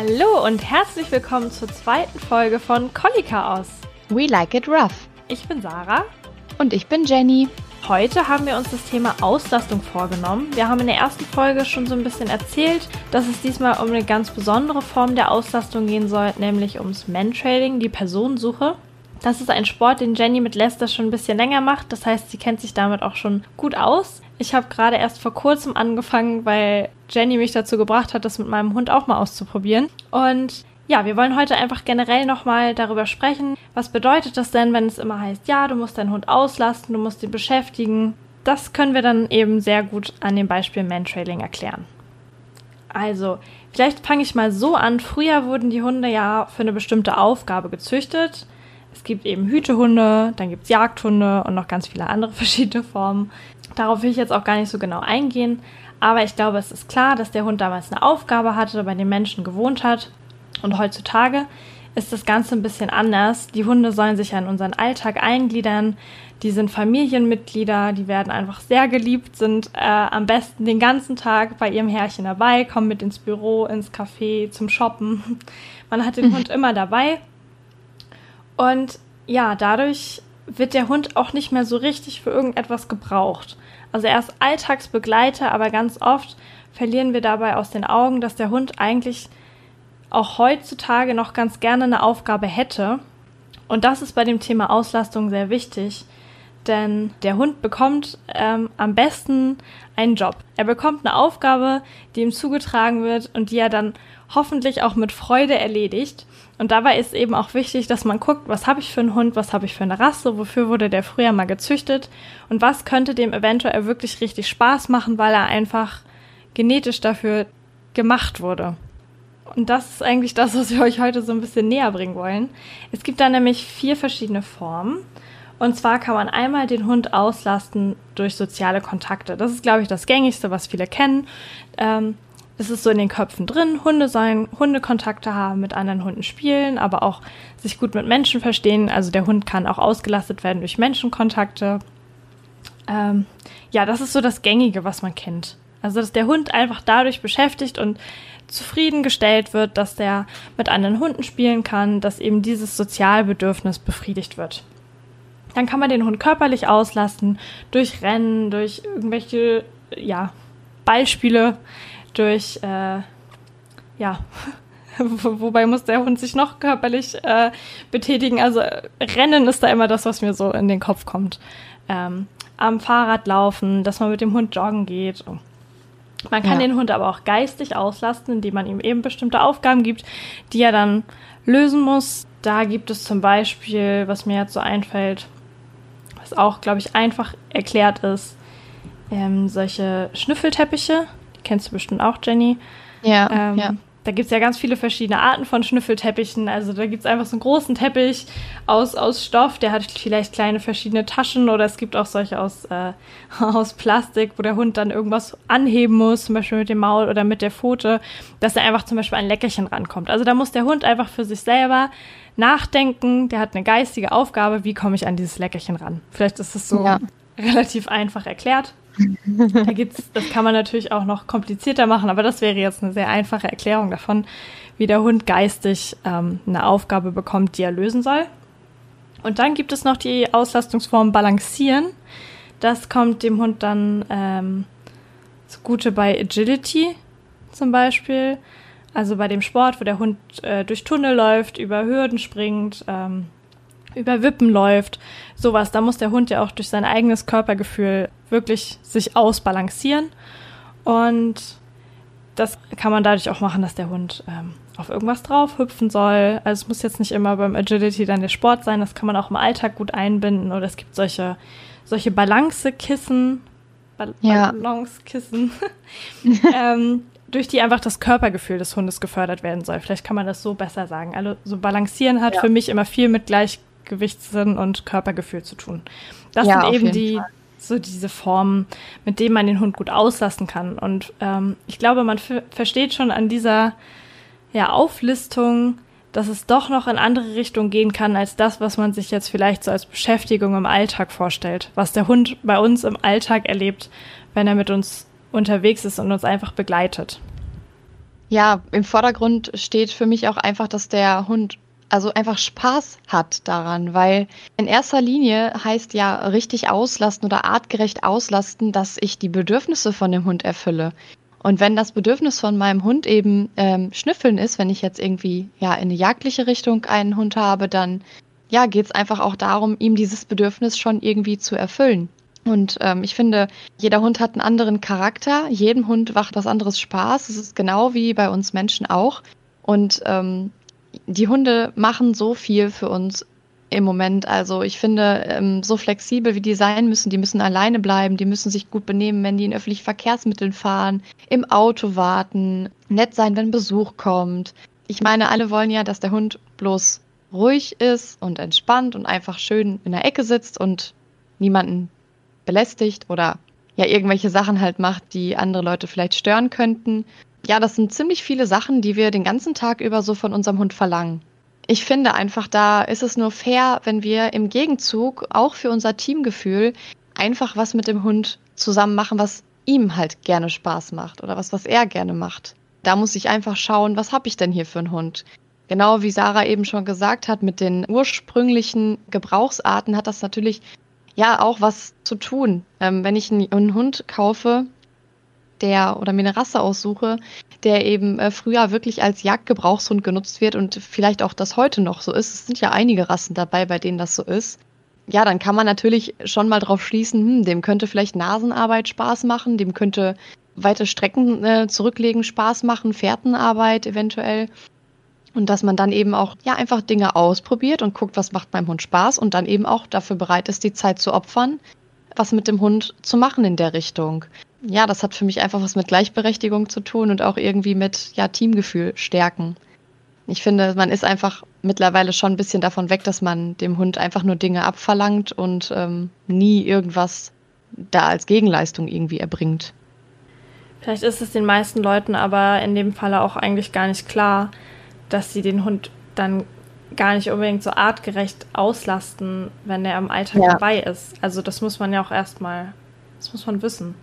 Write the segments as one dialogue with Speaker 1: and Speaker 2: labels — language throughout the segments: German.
Speaker 1: Hallo und herzlich willkommen zur zweiten Folge von Collie Chaos.
Speaker 2: We like it rough.
Speaker 1: Ich bin Sarah.
Speaker 2: Und ich bin Jenny.
Speaker 1: Heute haben wir uns das Thema Auslastung vorgenommen. Wir haben in der ersten Folge schon so ein bisschen erzählt, dass es diesmal um eine ganz besondere Form der Auslastung gehen soll, nämlich ums Mantrailing, die Personensuche. Das ist ein Sport, den Jenny mit Lester schon ein bisschen länger macht. Das heißt, sie kennt sich damit auch schon gut aus. Ich habe gerade erst vor kurzem angefangen, weil Jenny mich dazu gebracht hat, das mit meinem Hund auch mal auszuprobieren. Und ja, wir wollen heute einfach generell nochmal darüber sprechen. Was bedeutet das denn, wenn es immer heißt, ja, du musst deinen Hund auslasten, du musst ihn beschäftigen? Das können wir dann eben sehr gut an dem Beispiel Mantrailing erklären. Also, vielleicht fange ich mal so an. Früher wurden die Hunde ja für eine bestimmte Aufgabe gezüchtet. Es gibt eben Hütehunde, dann gibt es Jagdhunde und noch ganz viele andere verschiedene Formen. Darauf will ich jetzt auch gar nicht so genau eingehen, aber ich glaube, es ist klar, dass der Hund damals eine Aufgabe hatte, bei den Menschen gewohnt hat. Und heutzutage ist das Ganze ein bisschen anders. Die Hunde sollen sich ja in unseren Alltag eingliedern. Die sind Familienmitglieder, die werden einfach sehr geliebt, sind äh, am besten den ganzen Tag bei ihrem Herrchen dabei, kommen mit ins Büro, ins Café, zum Shoppen. Man hat den Hund immer dabei und ja, dadurch wird der Hund auch nicht mehr so richtig für irgendetwas gebraucht. Also er ist Alltagsbegleiter, aber ganz oft verlieren wir dabei aus den Augen, dass der Hund eigentlich auch heutzutage noch ganz gerne eine Aufgabe hätte. Und das ist bei dem Thema Auslastung sehr wichtig, denn der Hund bekommt ähm, am besten einen Job. Er bekommt eine Aufgabe, die ihm zugetragen wird und die er dann hoffentlich auch mit Freude erledigt. Und dabei ist eben auch wichtig, dass man guckt, was habe ich für einen Hund, was habe ich für eine Rasse, wofür wurde der früher mal gezüchtet und was könnte dem eventuell wirklich richtig Spaß machen, weil er einfach genetisch dafür gemacht wurde. Und das ist eigentlich das, was wir euch heute so ein bisschen näher bringen wollen. Es gibt da nämlich vier verschiedene Formen. Und zwar kann man einmal den Hund auslasten durch soziale Kontakte. Das ist, glaube ich, das gängigste, was viele kennen. Ähm, es ist so in den Köpfen drin. Hunde sollen Hundekontakte haben, mit anderen Hunden spielen, aber auch sich gut mit Menschen verstehen. Also der Hund kann auch ausgelastet werden durch Menschenkontakte. Ähm, ja, das ist so das Gängige, was man kennt. Also dass der Hund einfach dadurch beschäftigt und zufriedengestellt wird, dass der mit anderen Hunden spielen kann, dass eben dieses Sozialbedürfnis befriedigt wird. Dann kann man den Hund körperlich auslasten durch Rennen, durch irgendwelche ja, Beispiele, durch, äh, ja, wobei muss der Hund sich noch körperlich äh, betätigen. Also Rennen ist da immer das, was mir so in den Kopf kommt. Ähm, am Fahrrad laufen, dass man mit dem Hund joggen geht. Man kann ja. den Hund aber auch geistig auslasten, indem man ihm eben bestimmte Aufgaben gibt, die er dann lösen muss. Da gibt es zum Beispiel, was mir jetzt so einfällt, was auch, glaube ich, einfach erklärt ist, ähm, solche Schnüffelteppiche kennst du bestimmt auch, Jenny.
Speaker 2: Ja, ähm, ja.
Speaker 1: Da gibt es ja ganz viele verschiedene Arten von Schnüffelteppichen. Also da gibt es einfach so einen großen Teppich aus, aus Stoff, der hat vielleicht kleine verschiedene Taschen oder es gibt auch solche aus, äh, aus Plastik, wo der Hund dann irgendwas anheben muss, zum Beispiel mit dem Maul oder mit der Pfote, dass er einfach zum Beispiel ein Leckerchen rankommt. Also da muss der Hund einfach für sich selber nachdenken, der hat eine geistige Aufgabe, wie komme ich an dieses Leckerchen ran. Vielleicht ist es so ja. relativ einfach erklärt. Da gibt's, das kann man natürlich auch noch komplizierter machen, aber das wäre jetzt eine sehr einfache Erklärung davon, wie der Hund geistig ähm, eine Aufgabe bekommt, die er lösen soll. Und dann gibt es noch die Auslastungsform Balancieren. Das kommt dem Hund dann ähm, zugute bei Agility zum Beispiel. Also bei dem Sport, wo der Hund äh, durch Tunnel läuft, über Hürden springt, ähm, über Wippen läuft, sowas. Da muss der Hund ja auch durch sein eigenes Körpergefühl wirklich sich ausbalancieren. Und das kann man dadurch auch machen, dass der Hund ähm, auf irgendwas drauf hüpfen soll. Also es muss jetzt nicht immer beim Agility dann der Sport sein, das kann man auch im Alltag gut einbinden. Oder es gibt solche, solche Balancekissen, Bal ja. Balancekissen, ähm, durch die einfach das Körpergefühl des Hundes gefördert werden soll. Vielleicht kann man das so besser sagen. Also so balancieren hat ja. für mich immer viel mit Gleichgewichtssinn und Körpergefühl zu tun. Das ja, sind eben die, Fall so diese Formen, mit denen man den Hund gut auslassen kann. Und ähm, ich glaube, man versteht schon an dieser ja, Auflistung, dass es doch noch in andere Richtungen gehen kann als das, was man sich jetzt vielleicht so als Beschäftigung im Alltag vorstellt, was der Hund bei uns im Alltag erlebt, wenn er mit uns unterwegs ist und uns einfach begleitet.
Speaker 2: Ja, im Vordergrund steht für mich auch einfach, dass der Hund also einfach Spaß hat daran, weil in erster Linie heißt ja richtig auslasten oder artgerecht auslasten, dass ich die Bedürfnisse von dem Hund erfülle. Und wenn das Bedürfnis von meinem Hund eben ähm, Schnüffeln ist, wenn ich jetzt irgendwie ja in eine jagdliche Richtung einen Hund habe, dann ja geht es einfach auch darum, ihm dieses Bedürfnis schon irgendwie zu erfüllen. Und ähm, ich finde, jeder Hund hat einen anderen Charakter. Jedem Hund macht was anderes Spaß. Es ist genau wie bei uns Menschen auch. Und ähm, die Hunde machen so viel für uns im Moment. Also ich finde, ähm, so flexibel wie die sein müssen, die müssen alleine bleiben, die müssen sich gut benehmen, wenn die in öffentlichen Verkehrsmitteln fahren, im Auto warten, nett sein, wenn Besuch kommt. Ich meine, alle wollen ja, dass der Hund bloß ruhig ist und entspannt und einfach schön in der Ecke sitzt und niemanden belästigt oder ja irgendwelche Sachen halt macht, die andere Leute vielleicht stören könnten. Ja, das sind ziemlich viele Sachen, die wir den ganzen Tag über so von unserem Hund verlangen. Ich finde einfach, da ist es nur fair, wenn wir im Gegenzug auch für unser Teamgefühl einfach was mit dem Hund zusammen machen, was ihm halt gerne Spaß macht oder was, was er gerne macht. Da muss ich einfach schauen, was habe ich denn hier für einen Hund? Genau wie Sarah eben schon gesagt hat, mit den ursprünglichen Gebrauchsarten hat das natürlich ja auch was zu tun. Ähm, wenn ich einen, einen, Hund kaufe, der oder mir eine Rasse aussuche, der eben äh, früher wirklich als Jagdgebrauchshund genutzt wird und vielleicht auch das heute noch so ist. Es sind ja einige Rassen dabei, bei denen das so ist. Ja, dann kann man natürlich schon mal drauf schließen, hm, dem könnte vielleicht Nasenarbeit Spaß machen, dem könnte weite Strecken äh, zurücklegen Spaß machen, Fährtenarbeit eventuell. Und dass man dann eben auch, ja, einfach Dinge ausprobiert und guckt, was macht meinem Hund Spaß und dann eben auch dafür bereit ist, die Zeit zu opfern, was mit dem Hund zu machen in der Richtung. Ja, das hat für mich einfach was mit Gleichberechtigung zu tun und auch irgendwie mit, ja, Teamgefühl stärken. Ich finde, man ist einfach mittlerweile schon ein bisschen davon weg, dass man dem Hund einfach nur Dinge abverlangt und ähm, nie irgendwas da als Gegenleistung irgendwie erbringt.
Speaker 1: Vielleicht ist es den meisten Leuten aber in dem Falle auch eigentlich gar nicht klar, dass sie den Hund dann gar nicht unbedingt so artgerecht auslasten, wenn er im Alltag ja. dabei ist. Also das muss man ja auch erstmal, das muss man wissen.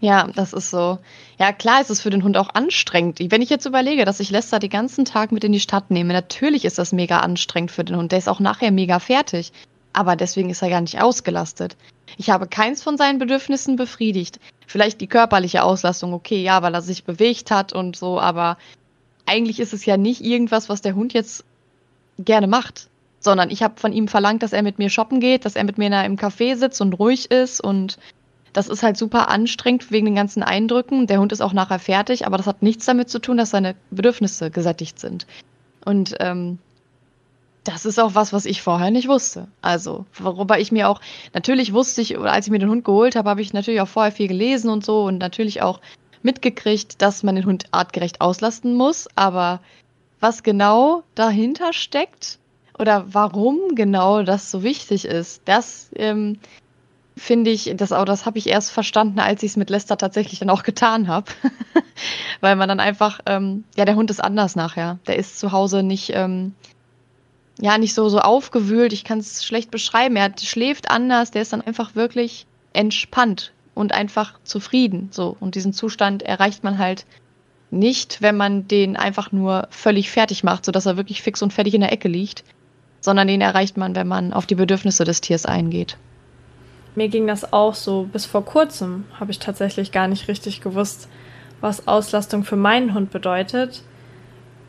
Speaker 2: Ja, das ist so. Ja, klar ist es für den Hund auch anstrengend. Wenn ich jetzt überlege, dass ich Lester den ganzen Tag mit in die Stadt nehme, natürlich ist das mega anstrengend für den Hund. Der ist auch nachher mega fertig. Aber deswegen ist er gar nicht ausgelastet. Ich habe keins von seinen Bedürfnissen befriedigt. Vielleicht die körperliche Auslastung, okay, ja, weil er sich bewegt hat und so, aber eigentlich ist es ja nicht irgendwas, was der Hund jetzt gerne macht, sondern ich habe von ihm verlangt, dass er mit mir shoppen geht, dass er mit mir im Café sitzt und ruhig ist und das ist halt super anstrengend wegen den ganzen Eindrücken. Der Hund ist auch nachher fertig, aber das hat nichts damit zu tun, dass seine Bedürfnisse gesättigt sind. Und ähm, das ist auch was, was ich vorher nicht wusste. Also, worüber ich mir auch, natürlich wusste ich, als ich mir den Hund geholt habe, habe ich natürlich auch vorher viel gelesen und so und natürlich auch mitgekriegt, dass man den Hund artgerecht auslasten muss, aber was genau dahinter steckt oder warum genau das so wichtig ist, das ähm, finde ich, das, das habe ich erst verstanden, als ich es mit Lester tatsächlich dann auch getan habe. Weil man dann einfach, ähm, ja, der Hund ist anders nachher. Der ist zu Hause nicht, ähm, ja, nicht so, so aufgewühlt. Ich kann es schlecht beschreiben. Er schläft anders. Der ist dann einfach wirklich entspannt und einfach zufrieden. So. Und diesen Zustand erreicht man halt nicht, wenn man den einfach nur völlig fertig macht, sodass er wirklich fix und fertig in der Ecke liegt, sondern den erreicht man, wenn man auf die Bedürfnisse des Tiers eingeht.
Speaker 1: Mir ging das auch so. Bis vor kurzem habe ich tatsächlich gar nicht richtig gewusst, was Auslastung für meinen Hund bedeutet,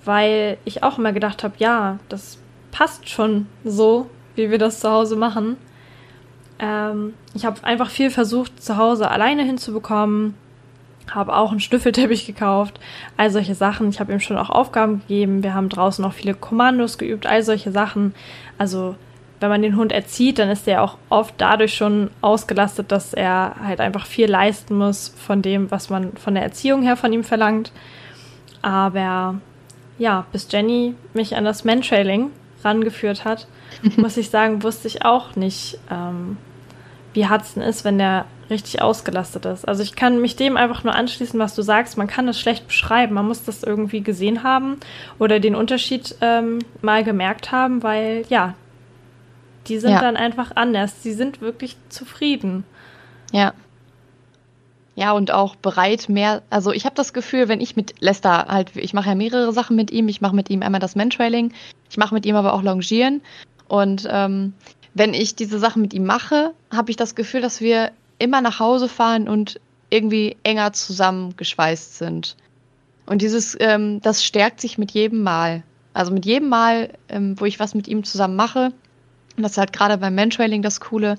Speaker 1: weil ich auch immer gedacht habe, ja, das passt schon so, wie wir das zu Hause machen. Ähm, ich habe einfach viel versucht, zu Hause alleine hinzubekommen. Habe auch einen Schnüffelteppich gekauft, all solche Sachen. Ich habe ihm schon auch Aufgaben gegeben. Wir haben draußen auch viele Kommandos geübt, all solche Sachen. Also, wenn man den Hund erzieht, dann ist er auch oft dadurch schon ausgelastet, dass er halt einfach viel leisten muss von dem, was man von der Erziehung her von ihm verlangt. Aber ja, bis Jenny mich an das Mantrailing rangeführt hat, muss ich sagen, wusste ich auch nicht, ähm, wie Hudson ist, wenn der richtig ausgelastet ist. Also ich kann mich dem einfach nur anschließen, was du sagst. Man kann es schlecht beschreiben. Man muss das irgendwie gesehen haben oder den Unterschied ähm, mal gemerkt haben, weil ja, die sind ja. dann einfach anders. Sie sind wirklich zufrieden.
Speaker 2: Ja. ja, und auch bereit mehr, also ich habe das Gefühl, wenn ich mit Lester halt, ich mache ja mehrere Sachen mit ihm, ich mache mit ihm einmal das Mantrailing, ich mache mit ihm aber auch Longieren und ähm, wenn ich diese Sachen mit ihm mache, habe ich das Gefühl, dass wir immer nach Hause fahren und irgendwie enger zusammengeschweißt sind. Und dieses, ähm, das stärkt sich mit jedem Mal. Also mit jedem Mal, ähm, wo ich was mit ihm zusammen mache, und das ist halt gerade beim Mantrailing das Coole,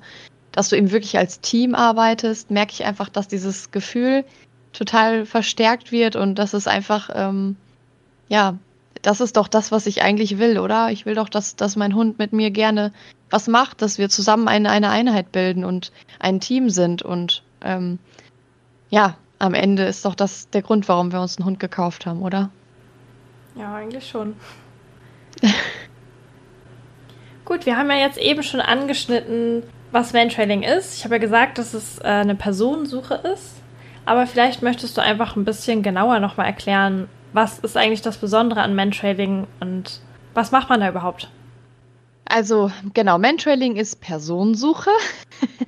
Speaker 2: dass du eben wirklich als Team arbeitest, merke ich einfach, dass dieses Gefühl total verstärkt wird und das ist einfach, ähm, ja, das ist doch das, was ich eigentlich will, oder? Ich will doch, dass, dass mein Hund mit mir gerne was macht, dass wir zusammen eine, eine Einheit bilden und ein Team sind. Und ähm, ja, am Ende ist doch das der Grund, warum wir uns einen Hund gekauft haben, oder?
Speaker 1: Ja, eigentlich schon. Gut, wir haben ja jetzt eben schon angeschnitten, was Mantrailing ist. Ich habe ja gesagt, dass es äh, eine Personensuche ist. Aber vielleicht möchtest du einfach ein bisschen genauer nochmal erklären, was ist eigentlich das Besondere an Mantrailing und was macht man da überhaupt?
Speaker 2: Also genau, Mantrailing ist Personensuche.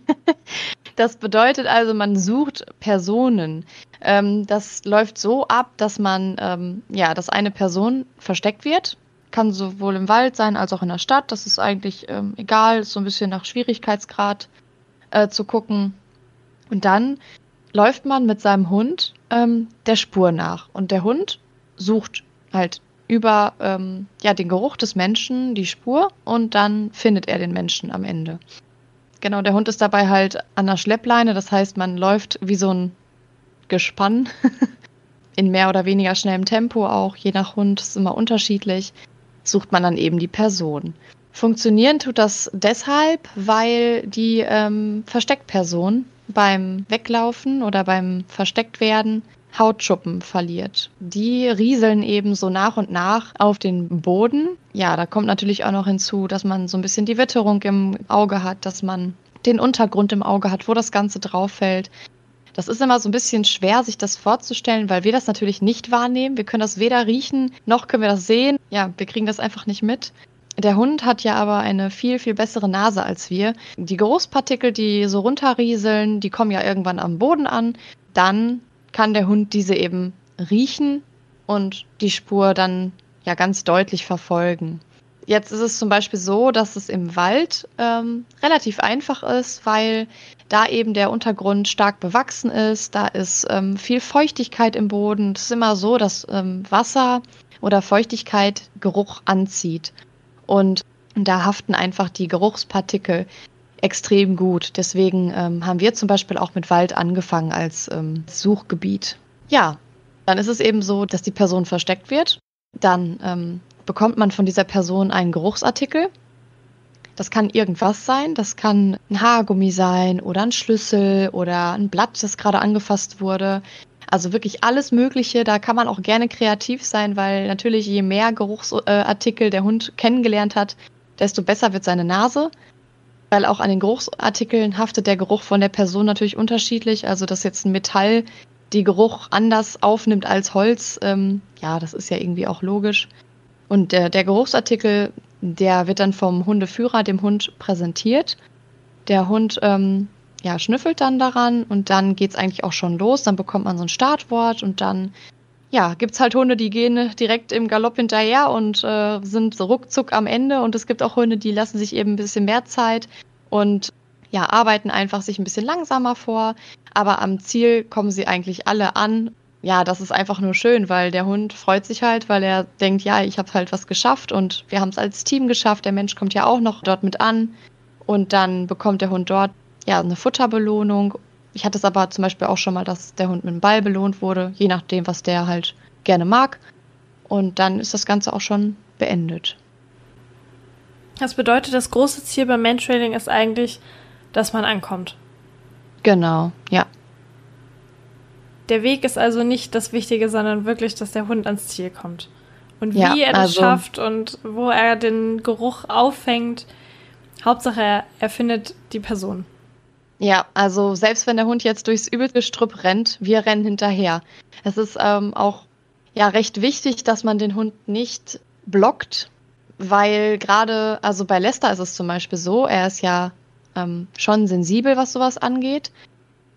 Speaker 2: das bedeutet also, man sucht Personen. Ähm, das läuft so ab, dass man, ähm, ja, dass eine Person versteckt wird. Kann sowohl im Wald sein als auch in der Stadt. Das ist eigentlich ähm, egal, ist so ein bisschen nach Schwierigkeitsgrad äh, zu gucken. Und dann läuft man mit seinem Hund ähm, der Spur nach. Und der Hund sucht halt über ähm, ja, den Geruch des Menschen die Spur und dann findet er den Menschen am Ende. Genau, der Hund ist dabei halt an der Schleppleine, das heißt, man läuft wie so ein Gespann in mehr oder weniger schnellem Tempo auch, je nach Hund, ist immer unterschiedlich, sucht man dann eben die Person. Funktionieren tut das deshalb, weil die ähm, Versteckperson beim Weglaufen oder beim Verstecktwerden Hautschuppen verliert. Die rieseln eben so nach und nach auf den Boden. Ja, da kommt natürlich auch noch hinzu, dass man so ein bisschen die Witterung im Auge hat, dass man den Untergrund im Auge hat, wo das Ganze drauf fällt. Das ist immer so ein bisschen schwer, sich das vorzustellen, weil wir das natürlich nicht wahrnehmen. Wir können das weder riechen, noch können wir das sehen. Ja, wir kriegen das einfach nicht mit. Der Hund hat ja aber eine viel, viel bessere Nase als wir. Die Großpartikel, die so runterrieseln, die kommen ja irgendwann am Boden an. Dann kann der Hund diese eben riechen und die Spur dann ja ganz deutlich verfolgen. Jetzt ist es zum Beispiel so, dass es im Wald ähm, relativ einfach ist, weil da eben der Untergrund stark bewachsen ist, da ist ähm, viel Feuchtigkeit im Boden. Es ist immer so, dass ähm, Wasser oder Feuchtigkeit Geruch anzieht. Und da haften einfach die Geruchspartikel extrem gut. Deswegen ähm, haben wir zum Beispiel auch mit Wald angefangen als ähm, Suchgebiet. Ja, dann ist es eben so, dass die Person versteckt wird. Dann ähm, bekommt man von dieser Person einen Geruchsartikel. Das kann irgendwas sein. Das kann ein Haargummi sein oder ein Schlüssel oder ein Blatt, das gerade angefasst wurde. Also wirklich alles Mögliche. Da kann man auch gerne kreativ sein, weil natürlich je mehr Geruchsartikel der Hund kennengelernt hat, desto besser wird seine Nase weil auch an den Geruchsartikeln haftet der Geruch von der Person natürlich unterschiedlich. Also, dass jetzt ein Metall die Geruch anders aufnimmt als Holz, ähm, ja, das ist ja irgendwie auch logisch. Und der, der Geruchsartikel, der wird dann vom Hundeführer dem Hund präsentiert. Der Hund ähm, ja, schnüffelt dann daran und dann geht's eigentlich auch schon los. Dann bekommt man so ein Startwort und dann ja, gibt's halt Hunde, die gehen direkt im Galopp hinterher und äh, sind so ruckzuck am Ende. Und es gibt auch Hunde, die lassen sich eben ein bisschen mehr Zeit und ja, arbeiten einfach sich ein bisschen langsamer vor. Aber am Ziel kommen sie eigentlich alle an. Ja, das ist einfach nur schön, weil der Hund freut sich halt, weil er denkt, ja, ich habe halt was geschafft und wir haben es als Team geschafft. Der Mensch kommt ja auch noch dort mit an und dann bekommt der Hund dort ja eine Futterbelohnung ich hatte es aber zum Beispiel auch schon mal, dass der Hund mit einem Ball belohnt wurde, je nachdem, was der halt gerne mag. Und dann ist das Ganze auch schon beendet.
Speaker 1: Das bedeutet, das große Ziel beim Mantrailing ist eigentlich, dass man ankommt.
Speaker 2: Genau, ja.
Speaker 1: Der Weg ist also nicht das Wichtige, sondern wirklich, dass der Hund ans Ziel kommt. Und wie ja, er das also, schafft und wo er den Geruch auffängt, Hauptsache er, er findet die Person.
Speaker 2: Ja, also selbst wenn der Hund jetzt durchs Übelgestrüpp rennt, wir rennen hinterher. Es ist ähm, auch ja recht wichtig, dass man den Hund nicht blockt, weil gerade, also bei Lester ist es zum Beispiel so, er ist ja ähm, schon sensibel, was sowas angeht.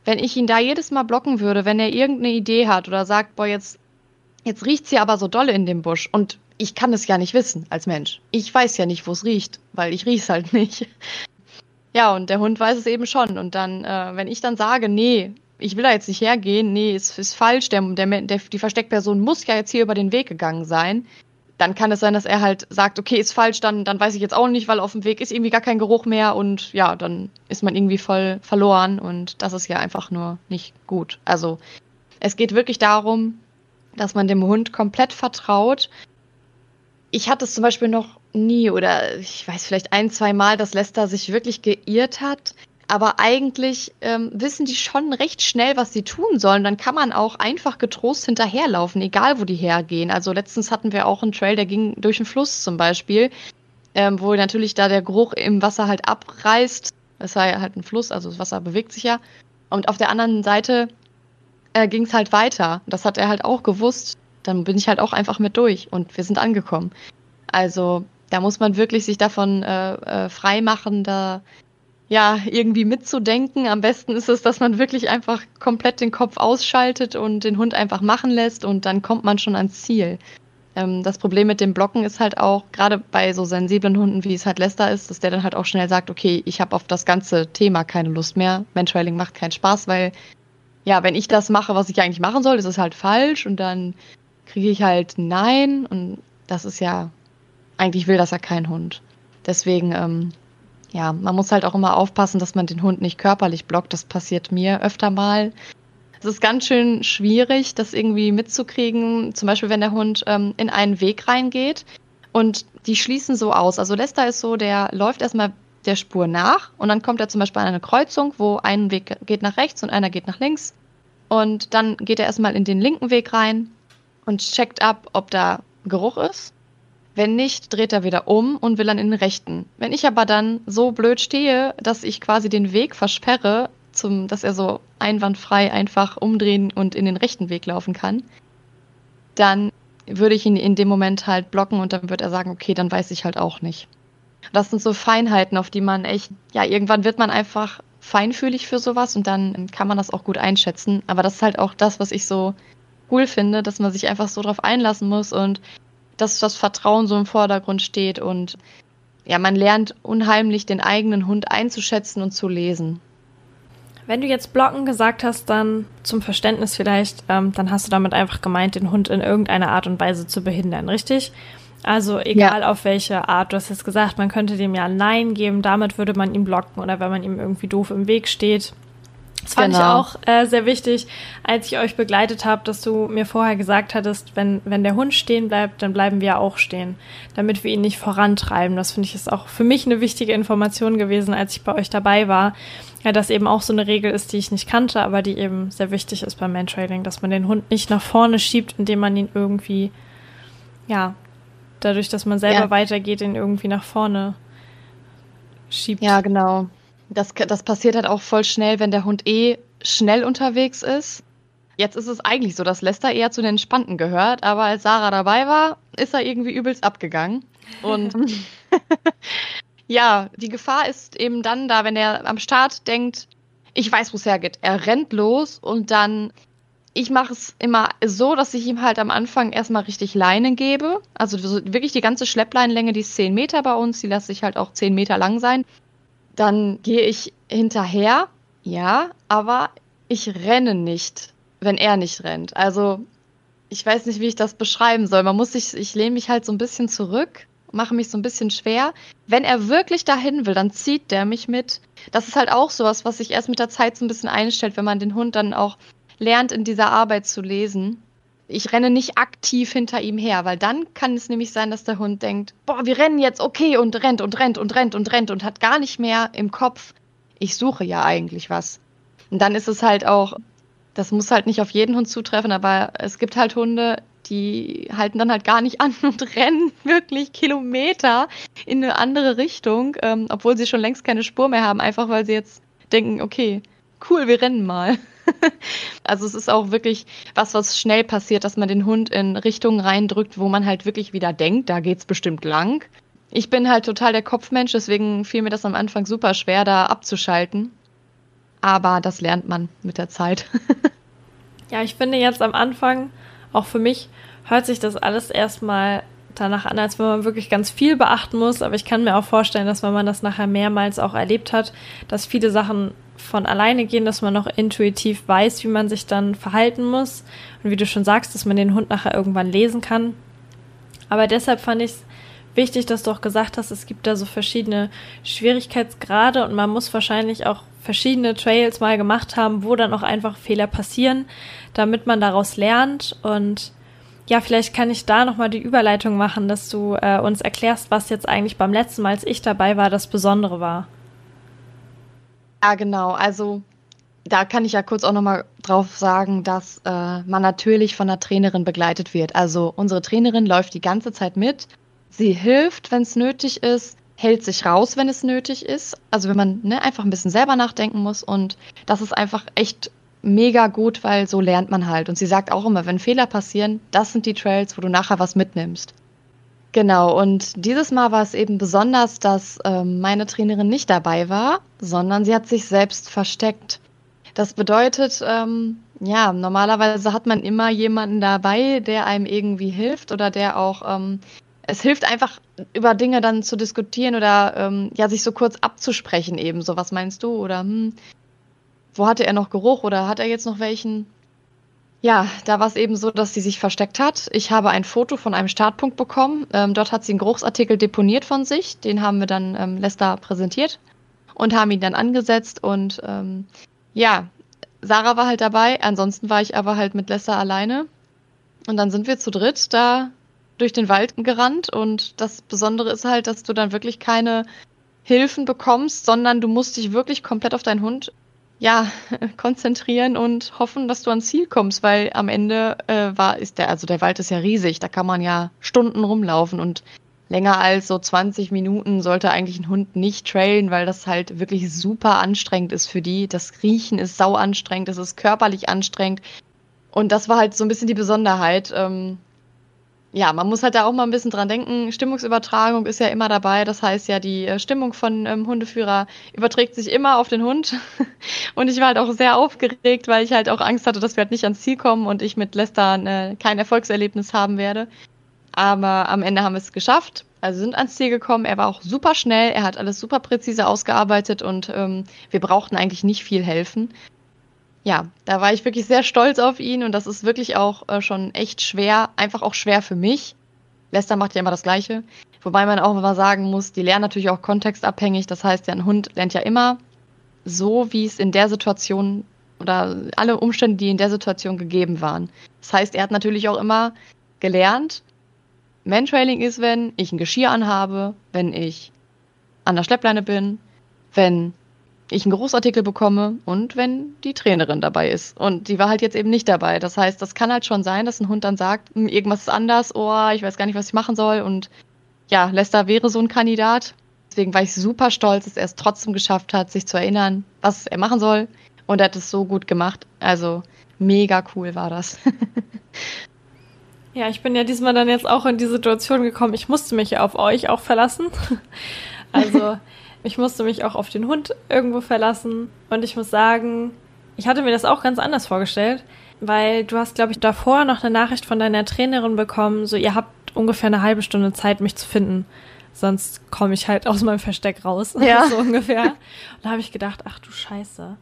Speaker 2: Wenn ich ihn da jedes Mal blocken würde, wenn er irgendeine Idee hat oder sagt, boah, jetzt, jetzt riecht's hier aber so dolle in dem Busch und ich kann es ja nicht wissen als Mensch. Ich weiß ja nicht, wo es riecht, weil ich riech's halt nicht. Ja, und der Hund weiß es eben schon. Und dann, äh, wenn ich dann sage, nee, ich will da jetzt nicht hergehen, nee, es ist falsch, der, der, der, die Versteckperson muss ja jetzt hier über den Weg gegangen sein, dann kann es sein, dass er halt sagt, okay, ist falsch, dann, dann weiß ich jetzt auch nicht, weil auf dem Weg ist irgendwie gar kein Geruch mehr und ja, dann ist man irgendwie voll verloren und das ist ja einfach nur nicht gut. Also es geht wirklich darum, dass man dem Hund komplett vertraut. Ich hatte es zum Beispiel noch nie oder ich weiß vielleicht ein, zwei Mal, dass Lester sich wirklich geirrt hat. Aber eigentlich ähm, wissen die schon recht schnell, was sie tun sollen. Dann kann man auch einfach getrost hinterherlaufen, egal wo die hergehen. Also letztens hatten wir auch einen Trail, der ging durch den Fluss zum Beispiel, ähm, wo natürlich da der Geruch im Wasser halt abreißt. Es sei halt ein Fluss, also das Wasser bewegt sich ja. Und auf der anderen Seite äh, ging es halt weiter. Das hat er halt auch gewusst. Dann bin ich halt auch einfach mit durch und wir sind angekommen. Also da muss man wirklich sich davon äh, äh, frei machen, da ja, irgendwie mitzudenken. Am besten ist es, dass man wirklich einfach komplett den Kopf ausschaltet und den Hund einfach machen lässt und dann kommt man schon ans Ziel. Ähm, das Problem mit dem Blocken ist halt auch, gerade bei so sensiblen Hunden, wie es halt Lester ist, dass der dann halt auch schnell sagt, okay, ich habe auf das ganze Thema keine Lust mehr. Mantrailing macht keinen Spaß, weil ja, wenn ich das mache, was ich eigentlich machen soll, ist es halt falsch und dann kriege ich halt Nein und das ist ja, eigentlich will das ja kein Hund. Deswegen, ähm, ja, man muss halt auch immer aufpassen, dass man den Hund nicht körperlich blockt. Das passiert mir öfter mal. Es ist ganz schön schwierig, das irgendwie mitzukriegen. Zum Beispiel, wenn der Hund ähm, in einen Weg reingeht und die schließen so aus. Also Lester ist so, der läuft erstmal der Spur nach und dann kommt er zum Beispiel an eine Kreuzung, wo ein Weg geht nach rechts und einer geht nach links. Und dann geht er erstmal in den linken Weg rein und checkt ab, ob da Geruch ist. Wenn nicht, dreht er wieder um und will dann in den rechten. Wenn ich aber dann so blöd stehe, dass ich quasi den Weg versperre, zum, dass er so einwandfrei einfach umdrehen und in den rechten Weg laufen kann, dann würde ich ihn in dem Moment halt blocken und dann wird er sagen, okay, dann weiß ich halt auch nicht. Das sind so Feinheiten, auf die man echt, ja, irgendwann wird man einfach feinfühlig für sowas und dann kann man das auch gut einschätzen. Aber das ist halt auch das, was ich so cool finde, dass man sich einfach so drauf einlassen muss und dass das Vertrauen so im Vordergrund steht und ja, man lernt unheimlich den eigenen Hund einzuschätzen und zu lesen.
Speaker 1: Wenn du jetzt blocken gesagt hast, dann zum Verständnis vielleicht, ähm, dann hast du damit einfach gemeint, den Hund in irgendeiner Art und Weise zu behindern, richtig? Also egal ja. auf welche Art, du hast jetzt gesagt, man könnte dem ja Nein geben, damit würde man ihn blocken oder wenn man ihm irgendwie doof im Weg steht, das fand genau. ich auch äh, sehr wichtig, als ich euch begleitet habe, dass du mir vorher gesagt hattest, wenn, wenn der Hund stehen bleibt, dann bleiben wir auch stehen, damit wir ihn nicht vorantreiben. Das finde ich ist auch für mich eine wichtige Information gewesen, als ich bei euch dabei war. Ja, dass eben auch so eine Regel ist, die ich nicht kannte, aber die eben sehr wichtig ist beim Mantrailing, dass man den Hund nicht nach vorne schiebt, indem man ihn irgendwie, ja, dadurch, dass man selber ja. weitergeht, ihn irgendwie nach vorne schiebt.
Speaker 2: Ja, genau. Das, das passiert halt auch voll schnell, wenn der Hund eh schnell unterwegs ist. Jetzt ist es eigentlich so, dass Lester eher zu den Entspannten gehört, aber als Sarah dabei war, ist er irgendwie übelst abgegangen. Und ja, die Gefahr ist eben dann da, wenn er am Start denkt, ich weiß, wo es hergeht. Er rennt los und dann, ich mache es immer so, dass ich ihm halt am Anfang erstmal richtig Leine gebe. Also wirklich die ganze Schleppleinlänge, die ist 10 Meter bei uns, die lasse ich halt auch 10 Meter lang sein. Dann gehe ich hinterher, ja, aber ich renne nicht, wenn er nicht rennt. Also ich weiß nicht, wie ich das beschreiben soll. Man muss sich, ich lehne mich halt so ein bisschen zurück, mache mich so ein bisschen schwer. Wenn er wirklich dahin will, dann zieht der mich mit. Das ist halt auch sowas, was sich erst mit der Zeit so ein bisschen einstellt, wenn man den Hund dann auch lernt, in dieser Arbeit zu lesen ich renne nicht aktiv hinter ihm her, weil dann kann es nämlich sein, dass der Hund denkt, boah, wir rennen jetzt, okay, und rennt und rennt und rennt und rennt und hat gar nicht mehr im Kopf, ich suche ja eigentlich was. Und dann ist es halt auch, das muss halt nicht auf jeden Hund zutreffen, aber es gibt halt Hunde, die halten dann halt gar nicht an und rennen wirklich Kilometer in eine andere Richtung, ähm, obwohl sie schon längst keine Spur mehr haben, einfach weil sie jetzt denken, okay, cool, wir rennen mal. also es ist auch wirklich was, was schnell passiert, dass man den Hund in Richtungen reindrückt, wo man halt wirklich wieder denkt, da geht's bestimmt lang. Ich bin halt total der Kopfmensch, deswegen fiel mir das am Anfang super schwer, da abzuschalten. aber das lernt man mit der Zeit.
Speaker 1: ja, ich finde jetzt am Anfang, auch für mich, hört sich das alles erstmal danach an, als wenn man wirklich ganz viel beachten muss. Aber ich kann mir auch vorstellen, dass wenn man das nachher mehrmals auch erlebt hat, dass viele Sachen von alleine gehen, dass man noch intuitiv weiß, wie man sich dann verhalten muss. Und wie du schon sagst, dass man den Hund nachher irgendwann lesen kann. Aber deshalb fand ich es wichtig, dass du auch gesagt hast, es gibt da so verschiedene Schwierigkeitsgrade und man muss wahrscheinlich auch verschiedene Trails mal gemacht haben, wo dann auch einfach Fehler passieren, damit man daraus lernt und ja, vielleicht kann ich da nochmal die Überleitung machen, dass du äh, uns erklärst, was jetzt eigentlich beim letzten Mal, als ich dabei war, das Besondere war.
Speaker 2: Ja, genau. Also da kann ich ja kurz auch nochmal drauf sagen, dass äh, man natürlich von einer Trainerin begleitet wird. Also unsere Trainerin läuft die ganze Zeit mit. Sie hilft, wenn es nötig ist, hält sich raus, wenn es nötig ist. Also wenn man ne, einfach ein bisschen selber nachdenken muss. Und das ist einfach echt mega gut, weil so lernt man halt. Und sie sagt auch immer, wenn Fehler passieren, das sind die Trails, wo du nachher was mitnimmst. Genau, und dieses Mal war es eben besonders, dass ähm, meine Trainerin nicht dabei war, sondern sie hat sich selbst versteckt. Das bedeutet, ähm, ja, normalerweise hat man immer jemanden dabei, der einem irgendwie hilft oder der auch, ähm, es hilft einfach über Dinge dann zu diskutieren oder ähm, ja, sich so kurz abzusprechen eben. So, was meinst du? Oder hm, wo hatte er noch Geruch oder hat er jetzt noch welchen? Ja, da war es eben so, dass sie sich versteckt hat. Ich habe ein Foto von einem Startpunkt bekommen. Ähm, dort hat sie einen Geruchsartikel deponiert von sich. Den haben wir dann ähm, Lester präsentiert und haben ihn dann angesetzt. Und ähm, ja, Sarah war halt dabei. Ansonsten war ich aber halt mit Lester alleine. Und dann sind wir zu dritt da durch den Wald gerannt. Und das Besondere ist halt, dass du dann wirklich keine Hilfen bekommst, sondern du musst dich wirklich komplett auf deinen Hund ja, konzentrieren und hoffen, dass du ans Ziel kommst, weil am Ende äh, war, ist der, also der Wald ist ja riesig, da kann man ja Stunden rumlaufen und länger als so 20 Minuten sollte eigentlich ein Hund nicht trailen, weil das halt wirklich super anstrengend ist für die. Das Riechen ist sau anstrengend, das ist körperlich anstrengend. Und das war halt so ein bisschen die Besonderheit. Ähm, ja, man muss halt da auch mal ein bisschen dran denken. Stimmungsübertragung ist ja immer dabei. Das heißt ja, die äh, Stimmung von ähm, Hundeführer überträgt sich immer auf den Hund. und ich war halt auch sehr aufgeregt, weil ich halt auch Angst hatte, dass wir halt nicht ans Ziel kommen und ich mit Lester äh, kein Erfolgserlebnis haben werde. Aber am Ende haben wir es geschafft. Also sind ans Ziel gekommen. Er war auch super schnell. Er hat alles super präzise ausgearbeitet und ähm, wir brauchten eigentlich nicht viel helfen ja, da war ich wirklich sehr stolz auf ihn und das ist wirklich auch äh, schon echt schwer, einfach auch schwer für mich. Lester macht ja immer das Gleiche. Wobei man auch immer sagen muss, die lernen natürlich auch kontextabhängig. Das heißt, ein Hund lernt ja immer so, wie es in der Situation oder alle Umstände, die in der Situation gegeben waren. Das heißt, er hat natürlich auch immer gelernt, Mantrailing ist, wenn ich ein Geschirr anhabe, wenn ich an der Schleppleine bin, wenn ich einen Großartikel bekomme und wenn die Trainerin dabei ist. Und die war halt jetzt eben nicht dabei. Das heißt, das kann halt schon sein, dass ein Hund dann sagt, hm, irgendwas ist anders, oh, ich weiß gar nicht, was ich machen soll. Und ja, Lester wäre so ein Kandidat. Deswegen war ich super stolz, dass er es trotzdem geschafft hat, sich zu erinnern, was er machen soll. Und er hat es so gut gemacht. Also mega cool war das.
Speaker 1: ja, ich bin ja diesmal dann jetzt auch in die Situation gekommen, ich musste mich ja auf euch auch verlassen. also ich musste mich auch auf den Hund irgendwo verlassen. Und ich muss sagen, ich hatte mir das auch ganz anders vorgestellt, weil du hast, glaube ich, davor noch eine Nachricht von deiner Trainerin bekommen, so ihr habt ungefähr eine halbe Stunde Zeit, mich zu finden. Sonst komme ich halt aus meinem Versteck raus. Ja. so ungefähr. Und da habe ich gedacht, ach du Scheiße.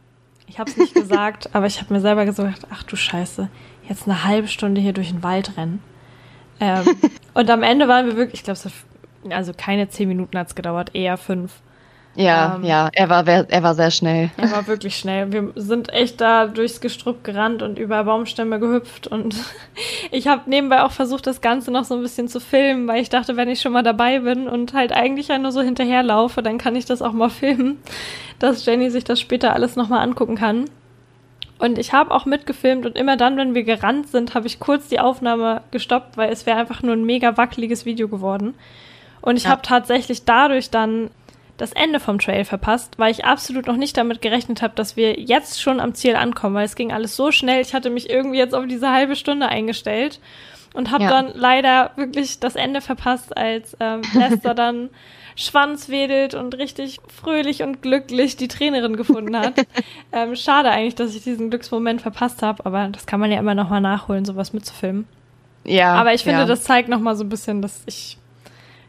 Speaker 1: Ich habe es nicht gesagt, aber ich habe mir selber gesagt, ach du Scheiße, jetzt eine halbe Stunde hier durch den Wald rennen. Ähm, und am Ende waren wir wirklich, ich glaube, also keine zehn Minuten hat es gedauert, eher fünf.
Speaker 2: Ja, ähm, ja, er war, er war sehr schnell.
Speaker 1: Er war wirklich schnell. Wir sind echt da durchs Gestrüpp gerannt und über Baumstämme gehüpft und ich habe nebenbei auch versucht, das Ganze noch so ein bisschen zu filmen, weil ich dachte, wenn ich schon mal dabei bin und halt eigentlich ja nur so hinterherlaufe, dann kann ich das auch mal filmen, dass Jenny sich das später alles nochmal angucken kann. Und ich habe auch mitgefilmt und immer dann, wenn wir gerannt sind, habe ich kurz die Aufnahme gestoppt, weil es wäre einfach nur ein mega wackeliges Video geworden. Und ich ja. habe tatsächlich dadurch dann das Ende vom Trail verpasst, weil ich absolut noch nicht damit gerechnet habe, dass wir jetzt schon am Ziel ankommen, weil es ging alles so schnell. Ich hatte mich irgendwie jetzt auf diese halbe Stunde eingestellt. Und habe ja. dann leider wirklich das Ende verpasst, als ähm, Lester dann Schwanz wedelt und richtig fröhlich und glücklich die Trainerin gefunden hat. ähm, schade eigentlich, dass ich diesen Glücksmoment verpasst habe, aber das kann man ja immer noch mal nachholen, sowas mitzufilmen. Ja. Aber ich finde, ja. das zeigt noch mal so ein bisschen, dass ich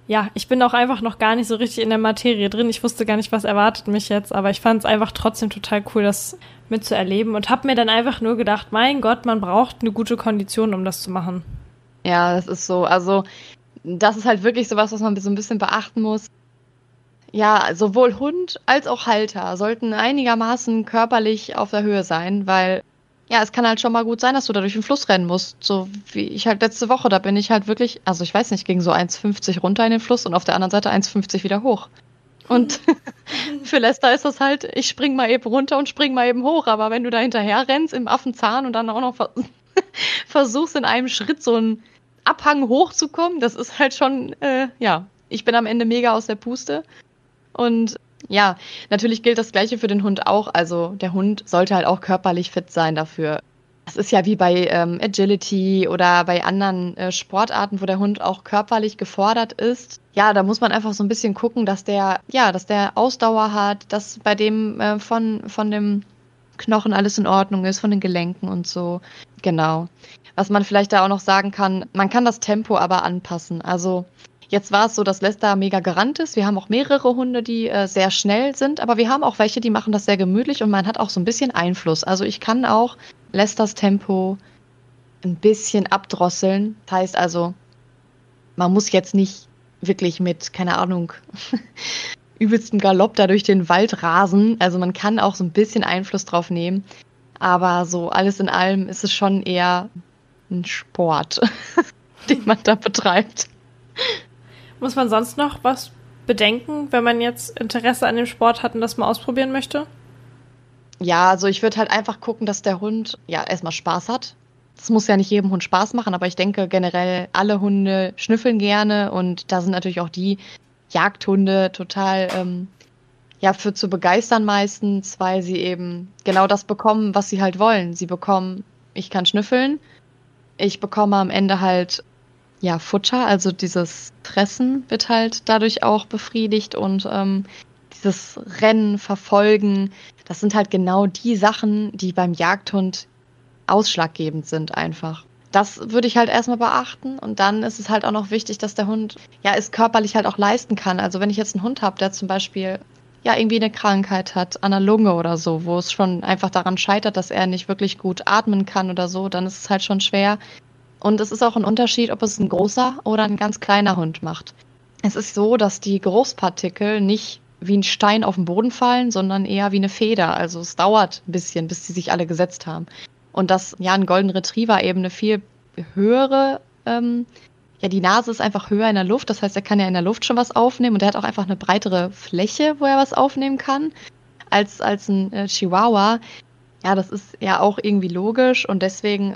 Speaker 1: ja, ich bin auch einfach noch gar nicht so richtig in der Materie drin. Ich wusste gar nicht, was erwartet mich jetzt, aber ich fand es einfach trotzdem total cool, das mitzuerleben und habe mir dann einfach nur gedacht, mein Gott, man braucht eine gute Kondition, um das zu machen.
Speaker 2: Ja, das ist so. Also das ist halt wirklich sowas, was man so ein bisschen beachten muss. Ja, sowohl Hund als auch Halter sollten einigermaßen körperlich auf der Höhe sein, weil ja, es kann halt schon mal gut sein, dass du da durch den Fluss rennen musst. So wie ich halt letzte Woche, da bin ich halt wirklich, also ich weiß nicht, ging so 1,50 runter in den Fluss und auf der anderen Seite 1,50 wieder hoch. Und für Lester ist das halt, ich spring mal eben runter und spring mal eben hoch. Aber wenn du da hinterher rennst im Affenzahn und dann auch noch versuchst in einem Schritt so einen Abhang hochzukommen, das ist halt schon, äh, ja, ich bin am Ende mega aus der Puste. Und ja, natürlich gilt das Gleiche für den Hund auch. Also der Hund sollte halt auch körperlich fit sein dafür. Das ist ja wie bei ähm, Agility oder bei anderen äh, Sportarten, wo der Hund auch körperlich gefordert ist. Ja, da muss man einfach so ein bisschen gucken, dass der, ja, dass der Ausdauer hat, dass bei dem äh, von, von dem Knochen alles in Ordnung ist, von den Gelenken und so. Genau. Was man vielleicht da auch noch sagen kann, man kann das Tempo aber anpassen. Also Jetzt war es so, dass Lester mega gerannt ist. Wir haben auch mehrere Hunde, die äh, sehr schnell sind, aber wir haben auch welche, die machen das sehr gemütlich und man hat auch so ein bisschen Einfluss. Also ich kann auch Lesters Tempo ein bisschen abdrosseln. Das heißt also, man muss jetzt nicht wirklich mit, keine Ahnung, übelstem Galopp da durch den Wald rasen. Also man kann auch so ein bisschen Einfluss drauf nehmen. Aber so alles in allem ist es schon eher ein Sport, den man da betreibt.
Speaker 1: Muss man sonst noch was bedenken, wenn man jetzt Interesse an dem Sport hat und das mal ausprobieren möchte?
Speaker 2: Ja, also ich würde halt einfach gucken, dass der Hund ja erstmal Spaß hat. Das muss ja nicht jedem Hund Spaß machen, aber ich denke generell alle Hunde schnüffeln gerne und da sind natürlich auch die Jagdhunde total ähm, ja für zu begeistern meistens, weil sie eben genau das bekommen, was sie halt wollen. Sie bekommen, ich kann schnüffeln, ich bekomme am Ende halt ja, Futter, also dieses Fressen wird halt dadurch auch befriedigt und ähm, dieses Rennen, Verfolgen, das sind halt genau die Sachen, die beim Jagdhund ausschlaggebend sind einfach. Das würde ich halt erstmal beachten und dann ist es halt auch noch wichtig, dass der Hund ja es körperlich halt auch leisten kann. Also wenn ich jetzt einen Hund habe, der zum Beispiel ja irgendwie eine Krankheit hat, an der Lunge oder so, wo es schon einfach daran scheitert, dass er nicht wirklich gut atmen kann oder so, dann ist es halt schon schwer, und es ist auch ein Unterschied, ob es ein großer oder ein ganz kleiner Hund macht. Es ist so, dass die Geruchspartikel nicht wie ein Stein auf den Boden fallen, sondern eher wie eine Feder. Also es dauert ein bisschen, bis sie sich alle gesetzt haben. Und dass ja ein Golden Retriever eben eine viel höhere, ähm, ja die Nase ist einfach höher in der Luft. Das heißt, er kann ja in der Luft schon was aufnehmen und er hat auch einfach eine breitere Fläche, wo er was aufnehmen kann, als als ein äh, Chihuahua. Ja, das ist ja auch irgendwie logisch und deswegen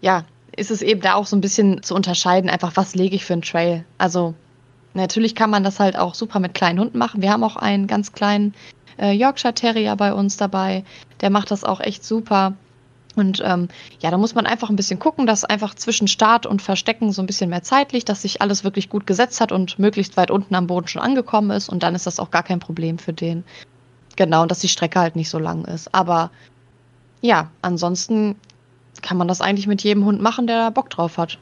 Speaker 2: ja ist es eben da auch so ein bisschen zu unterscheiden, einfach was lege ich für einen Trail. Also natürlich kann man das halt auch super mit kleinen Hunden machen. Wir haben auch einen ganz kleinen äh, Yorkshire Terrier bei uns dabei. Der macht das auch echt super. Und ähm, ja, da muss man einfach ein bisschen gucken, dass einfach zwischen Start und Verstecken so ein bisschen mehr Zeit liegt, dass sich alles wirklich gut gesetzt hat und möglichst weit unten am Boden schon angekommen ist. Und dann ist das auch gar kein Problem für den. Genau, und dass die Strecke halt nicht so lang ist. Aber ja, ansonsten kann man das eigentlich mit jedem Hund machen, der da Bock drauf hat.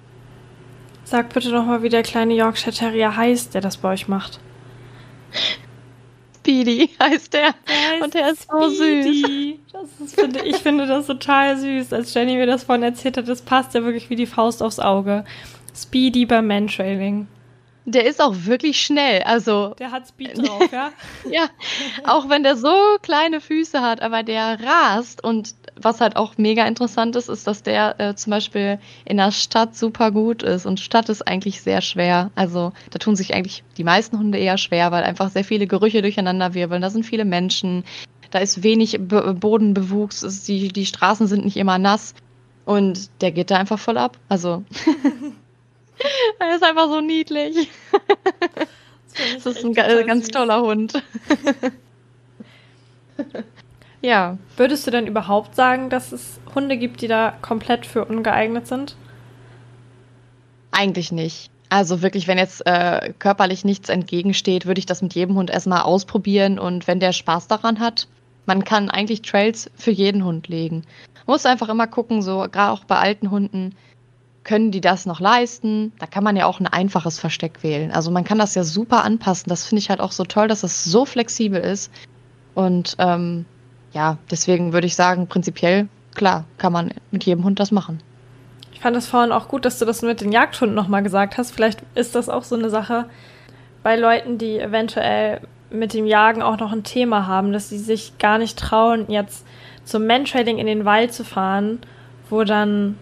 Speaker 1: Sag bitte noch mal, wie der kleine Yorkshire Terrier heißt, der das bei euch macht.
Speaker 2: Speedy heißt der. der und der ist Speedy.
Speaker 1: so süß. Das ist, finde, ich finde das total süß. Als Jenny mir das vorhin erzählt hat, das passt ja wirklich wie die Faust aufs Auge. Speedy beim Mantrailing.
Speaker 2: Der ist auch wirklich schnell. Also
Speaker 1: der hat Speed drauf, ja.
Speaker 2: ja, auch wenn der so kleine Füße hat, aber der rast und was halt auch mega interessant ist, ist, dass der äh, zum Beispiel in der Stadt super gut ist und Stadt ist eigentlich sehr schwer. Also da tun sich eigentlich die meisten Hunde eher schwer, weil einfach sehr viele Gerüche durcheinander wirbeln. Da sind viele Menschen, da ist wenig Be Bodenbewuchs, die, die Straßen sind nicht immer nass und der geht da einfach voll ab. Also Er ist einfach so niedlich. Das, das ist ein ganz süß. toller Hund.
Speaker 1: ja. Würdest du denn überhaupt sagen, dass es Hunde gibt, die da komplett für ungeeignet sind?
Speaker 2: eigentlich nicht. Also wirklich, wenn jetzt äh, körperlich nichts entgegensteht, würde ich das mit jedem Hund erstmal ausprobieren und wenn der Spaß daran hat, man kann eigentlich Trails für jeden Hund legen. Man muss einfach immer gucken, so gerade auch bei alten Hunden, können die das noch leisten? Da kann man ja auch ein einfaches Versteck wählen. Also man kann das ja super anpassen. Das finde ich halt auch so toll, dass das so flexibel ist. Und ähm, ja, deswegen würde ich sagen, prinzipiell, klar, kann man mit jedem Hund das machen.
Speaker 1: Ich fand es vorhin auch gut, dass du das mit den Jagdhunden nochmal gesagt hast. Vielleicht ist das auch so eine Sache bei Leuten, die eventuell mit dem Jagen auch noch ein Thema haben, dass sie sich gar nicht trauen, jetzt zum Mantrailing in den Wald zu fahren, wo dann,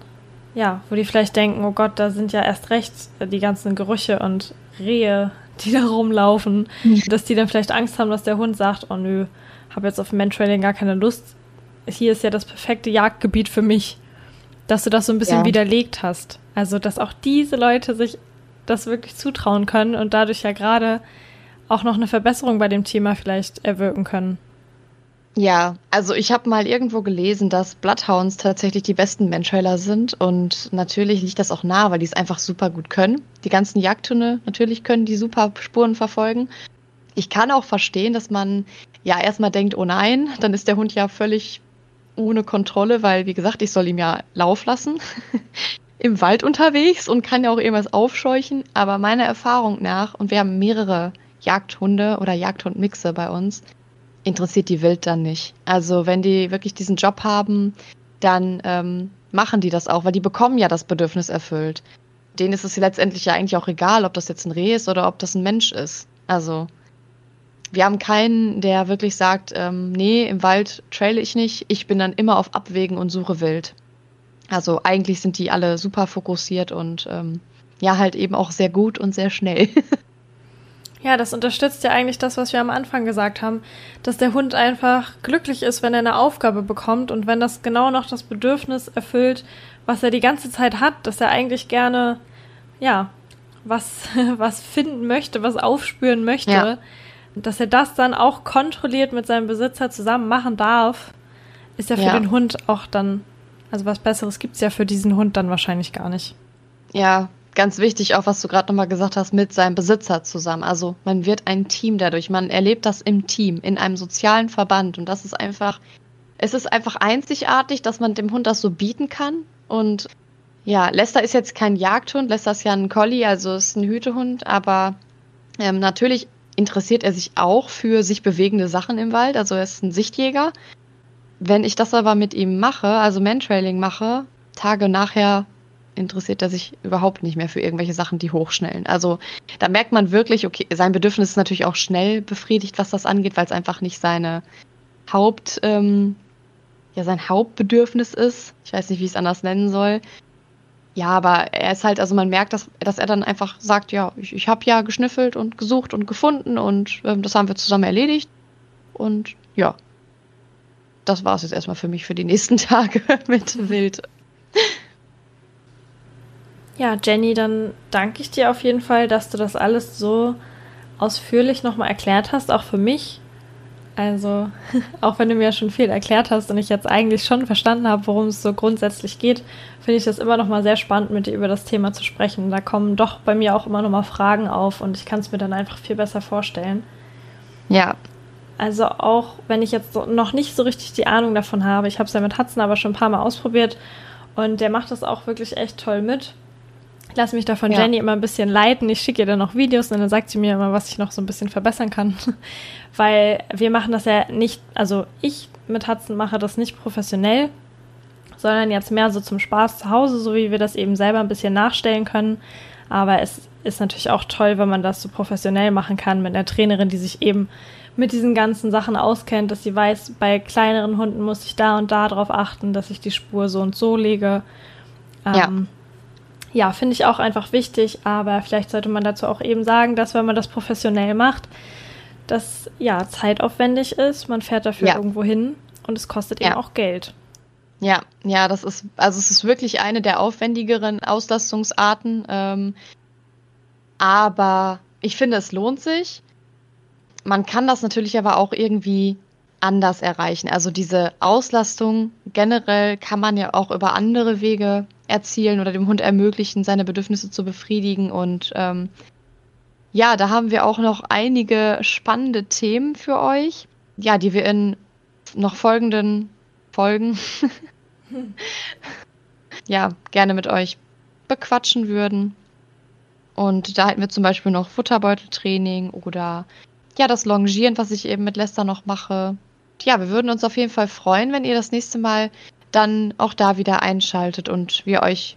Speaker 1: ja, wo die vielleicht denken, oh Gott, da sind ja erst recht die ganzen Gerüche und Rehe, die da rumlaufen, mhm. dass die dann vielleicht Angst haben, dass der Hund sagt, oh nö, habe jetzt auf Mantrailing gar keine Lust. Hier ist ja das perfekte Jagdgebiet für mich, dass du das so ein bisschen ja. widerlegt hast. Also, dass auch diese Leute sich das wirklich zutrauen können und dadurch ja gerade auch noch eine Verbesserung bei dem Thema vielleicht erwirken können.
Speaker 2: Ja, also ich habe mal irgendwo gelesen, dass Bloodhounds tatsächlich die besten Menschheiler sind und natürlich liegt das auch nah, weil die es einfach super gut können. Die ganzen Jagdhunde natürlich können die super Spuren verfolgen. Ich kann auch verstehen, dass man ja erstmal denkt, oh nein, dann ist der Hund ja völlig ohne Kontrolle, weil wie gesagt, ich soll ihm ja Lauf lassen im Wald unterwegs und kann ja auch irgendwas aufscheuchen. Aber meiner Erfahrung nach, und wir haben mehrere Jagdhunde oder Jagdhundmixe bei uns, interessiert die Wild dann nicht. Also wenn die wirklich diesen Job haben, dann ähm, machen die das auch, weil die bekommen ja das Bedürfnis erfüllt. Denen ist es letztendlich ja eigentlich auch egal, ob das jetzt ein Reh ist oder ob das ein Mensch ist. Also wir haben keinen, der wirklich sagt, ähm, nee, im Wald traile ich nicht, ich bin dann immer auf Abwägen und suche wild. Also eigentlich sind die alle super fokussiert und ähm, ja, halt eben auch sehr gut und sehr schnell.
Speaker 1: Ja, das unterstützt ja eigentlich das, was wir am Anfang gesagt haben, dass der Hund einfach glücklich ist, wenn er eine Aufgabe bekommt und wenn das genau noch das Bedürfnis erfüllt, was er die ganze Zeit hat, dass er eigentlich gerne, ja, was, was finden möchte, was aufspüren möchte, ja. dass er das dann auch kontrolliert mit seinem Besitzer zusammen machen darf, ist ja für ja. den Hund auch dann, also was Besseres gibt's ja für diesen Hund dann wahrscheinlich gar nicht.
Speaker 2: Ja, ganz wichtig, auch was du gerade nochmal gesagt hast, mit seinem Besitzer zusammen. Also man wird ein Team dadurch. Man erlebt das im Team, in einem sozialen Verband. Und das ist einfach, es ist einfach einzigartig, dass man dem Hund das so bieten kann. Und ja, Lester ist jetzt kein Jagdhund, Lester ist ja ein Collie, also ist ein Hütehund, aber ähm, natürlich interessiert er sich auch für sich bewegende Sachen im Wald. Also er ist ein Sichtjäger. Wenn ich das aber mit ihm mache, also Mantrailing mache, Tage nachher interessiert er sich überhaupt nicht mehr für irgendwelche Sachen, die hochschnellen. Also da merkt man wirklich, okay, sein Bedürfnis ist natürlich auch schnell befriedigt, was das angeht, weil es einfach nicht seine Haupt, ähm, ja, sein Hauptbedürfnis ist. Ich weiß nicht, wie ich es anders nennen soll. Ja, aber er ist halt, also man merkt, dass, dass er dann einfach sagt, ja, ich, ich habe ja geschnüffelt und gesucht und gefunden und ähm, das haben wir zusammen erledigt. Und ja, das war es jetzt erstmal für mich für die nächsten Tage mit Wild.
Speaker 1: Ja, Jenny, dann danke ich dir auf jeden Fall, dass du das alles so ausführlich nochmal erklärt hast, auch für mich. Also, auch wenn du mir schon viel erklärt hast und ich jetzt eigentlich schon verstanden habe, worum es so grundsätzlich geht, finde ich das immer nochmal sehr spannend, mit dir über das Thema zu sprechen. Da kommen doch bei mir auch immer nochmal Fragen auf und ich kann es mir dann einfach viel besser vorstellen.
Speaker 2: Ja.
Speaker 1: Also auch wenn ich jetzt noch nicht so richtig die Ahnung davon habe, ich habe es ja mit Hudson aber schon ein paar Mal ausprobiert und der macht das auch wirklich echt toll mit. Ich lasse mich da von ja. Jenny immer ein bisschen leiten. Ich schicke ihr dann noch Videos und dann sagt sie mir immer, was ich noch so ein bisschen verbessern kann. Weil wir machen das ja nicht, also ich mit Hudson mache das nicht professionell, sondern jetzt mehr so zum Spaß zu Hause, so wie wir das eben selber ein bisschen nachstellen können. Aber es ist natürlich auch toll, wenn man das so professionell machen kann mit einer Trainerin, die sich eben mit diesen ganzen Sachen auskennt, dass sie weiß, bei kleineren Hunden muss ich da und da drauf achten, dass ich die Spur so und so lege. Ähm, ja ja, finde ich auch einfach wichtig, aber vielleicht sollte man dazu auch eben sagen, dass wenn man das professionell macht, das ja zeitaufwendig ist, man fährt dafür ja. irgendwo hin und es kostet ja. eben auch Geld.
Speaker 2: Ja, ja, das ist, also es ist wirklich eine der aufwendigeren Auslastungsarten. Ähm, aber ich finde, es lohnt sich. Man kann das natürlich aber auch irgendwie anders erreichen. Also diese Auslastung generell kann man ja auch über andere Wege erzielen oder dem Hund ermöglichen, seine Bedürfnisse zu befriedigen. Und ähm, ja, da haben wir auch noch einige spannende Themen für euch, ja, die wir in noch folgenden Folgen ja gerne mit euch bequatschen würden. Und da hätten wir zum Beispiel noch Futterbeuteltraining oder ja, das Longieren, was ich eben mit Lester noch mache. Ja, wir würden uns auf jeden Fall freuen, wenn ihr das nächste Mal dann auch da wieder einschaltet und wir euch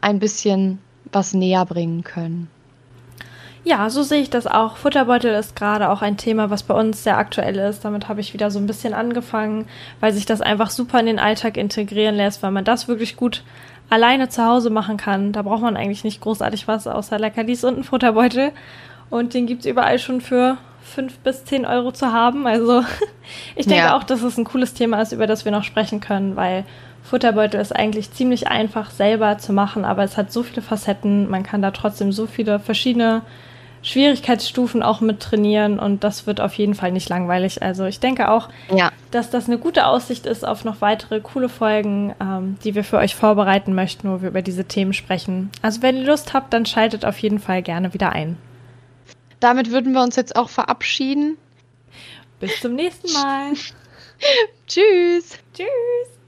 Speaker 2: ein bisschen was näher bringen können.
Speaker 1: Ja, so sehe ich das auch. Futterbeutel ist gerade auch ein Thema, was bei uns sehr aktuell ist. Damit habe ich wieder so ein bisschen angefangen, weil sich das einfach super in den Alltag integrieren lässt, weil man das wirklich gut alleine zu Hause machen kann. Da braucht man eigentlich nicht großartig was außer Leckerlis und einen Futterbeutel. Und den gibt es überall schon für fünf bis zehn Euro zu haben. Also ich denke ja. auch, dass es ein cooles Thema ist, über das wir noch sprechen können, weil Futterbeutel ist eigentlich ziemlich einfach selber zu machen, aber es hat so viele Facetten. Man kann da trotzdem so viele verschiedene Schwierigkeitsstufen auch mit trainieren und das wird auf jeden Fall nicht langweilig. Also ich denke auch, ja. dass das eine gute Aussicht ist auf noch weitere coole Folgen, ähm, die wir für euch vorbereiten möchten, wo wir über diese Themen sprechen. Also wenn ihr Lust habt, dann schaltet auf jeden Fall gerne wieder ein.
Speaker 2: Damit würden wir uns jetzt auch verabschieden.
Speaker 1: Bis zum nächsten Mal.
Speaker 2: Tschüss.
Speaker 1: Tschüss.